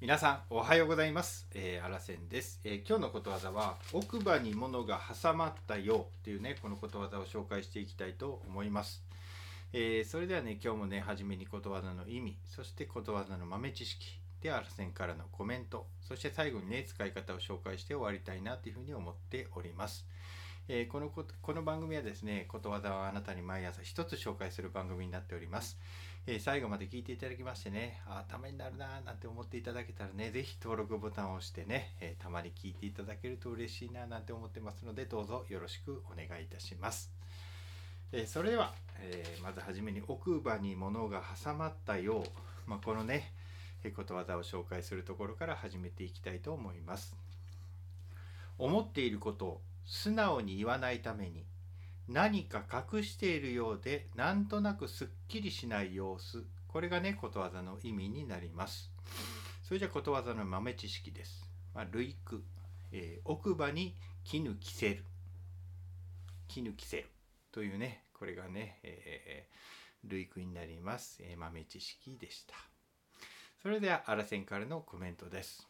皆さんおはようございます。えー、あらせんです、えー今日のことわざは奥歯に物が挟まったよっていうねこのことわざを紹介していきたいと思います。えーそれではね今日もね初めにことわざの意味そしてことわざの豆知識であらせんからのコメントそして最後にね使い方を紹介して終わりたいなというふうに思っております。えーこのここの番組はですねことわざをあなたに毎朝一つ紹介する番組になっております。えー最後まで聞いていただきましてねあためになるなーなんて思っていただけたらね是非登録ボタンを押してね、えーたまに聞いていただけると嬉しいななんて思ってますのでどうぞよろしくお願いいたします。えそれでは、えまずはじめに奥歯に物が挟まったよう、まあ、このねえことわざを紹介するところから始めていきたいと思います。思っていること素直に言わないために何か隠しているようでなんとなくすっきりしない様子。これがねことわざの意味になります。それじゃことわざの豆知識です、まあ、類句、えー奥歯に絹着せる。絹着せる。というねこれがね、えー類句になります、えー豆知識でした。それではあらせんからのコメントです。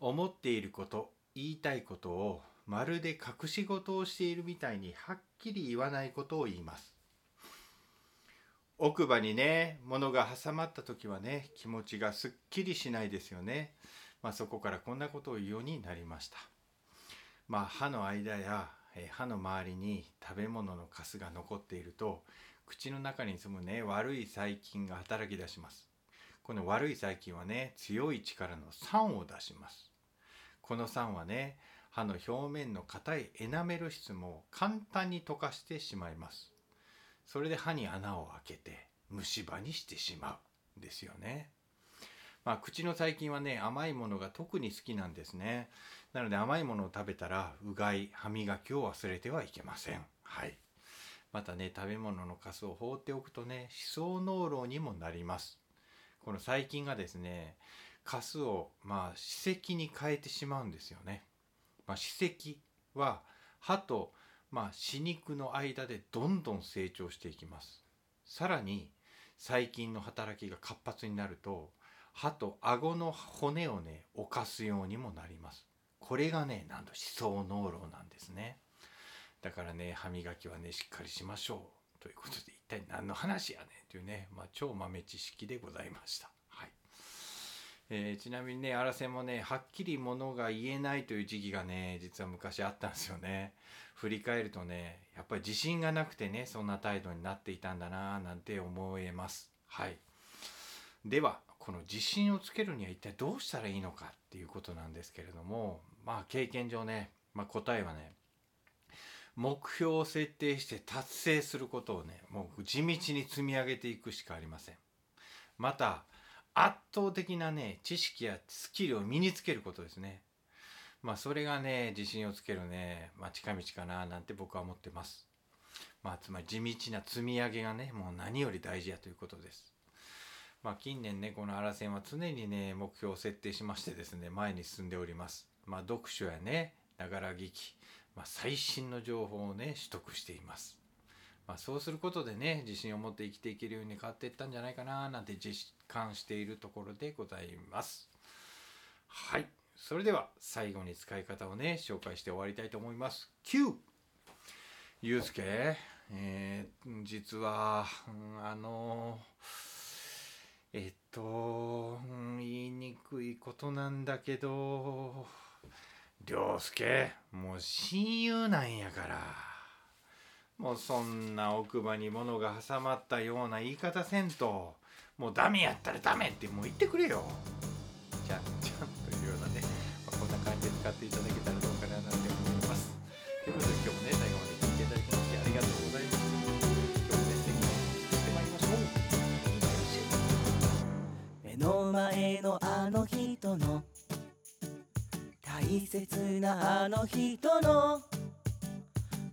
思っていること言いたいことをまるで隠し事をしているみたいにはっきり言わないことを言います。奥歯にね物が挟まった時はね気持ちがすっきりしないですよね、まあ、そこからこんなことを言うようになりました。まあ歯の間や歯の周りに食べ物のカスが残っていると口の中に住むね悪い細菌が働き出します。この悪い細菌はね強い力の酸を出します。この酸はね歯の表面の硬いエナメル質も簡単に溶かしてしまいます。それで歯に穴を開けて虫歯にしてしまうんですよね。まあ口の細菌はね甘いものが特に好きなんですね。なので甘いものを食べたらうがい歯磨きを忘れてはいけません。はい。またね食べ物のカスを放っておくとね歯槽膿漏にもなります。この細菌がですねカスをまあ歯石に変えてしまうんですよね。まあ、歯石は歯と、まあ、歯肉の間でどんどん成長していきます。さらに細菌の働きが活発になると歯と顎の骨をね侵すようにもなります。これがねなんと歯槽膿漏なんですね。だからね歯磨きはねしっかりしましょう。ということで一体何の話やねんというね、まあ、超豆知識でございました。えーちなみにねあらせもねはっきりものが言えないという時期がね実は昔あったんですよね。振り返るとねやっぱり自信がなくてねそんな態度になっていたんだなぁなんて思えます。はい。ではこの自信をつけるには一体どうしたらいいのかっていうことなんですけれどもまあ経験上ね、まあ、答えはね目標を設定して達成することをねもう地道に積み上げていくしかありません。また圧倒的なね知識やスキルを身につけることですね。まあそれがね自信をつけるね、まあ、近道かななんて僕は思ってます。まあつまり地道な積み上げがねもう何より大事やということです。まあ近年ねこのアラセンは常にね目標を設定しましてですね前に進んでおります。まあ読書やねながら聞き、まあ、最新の情報をね取得しています。まあ、そうすることでね自信を持って生きていけるように変わっていったんじゃないかななんて実感しているところでございます。はい。それでは最後に使い方をね紹介して終わりたいと思います。9ゆうすけえー実は、うんあのえっと、言いにくいことなんだけど涼介もう親友なんやから。もうそんな奥歯に物が挟まったような言い方せんともうダメやったらダメってもう言ってくれよ。じゃんじゃんというようなね、まあ、こんな感じで使っていただけたらどうかななんて思います。ということで今日もね最後まで聞いていただきましてありがとうございます。今日もね素敵な一日してまいりましょう。目の前のあの人の大切なあの人の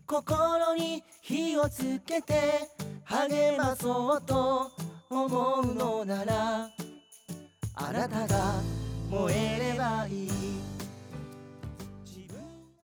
心に火をつけて励まそうと思うのならあなたが燃えればいい。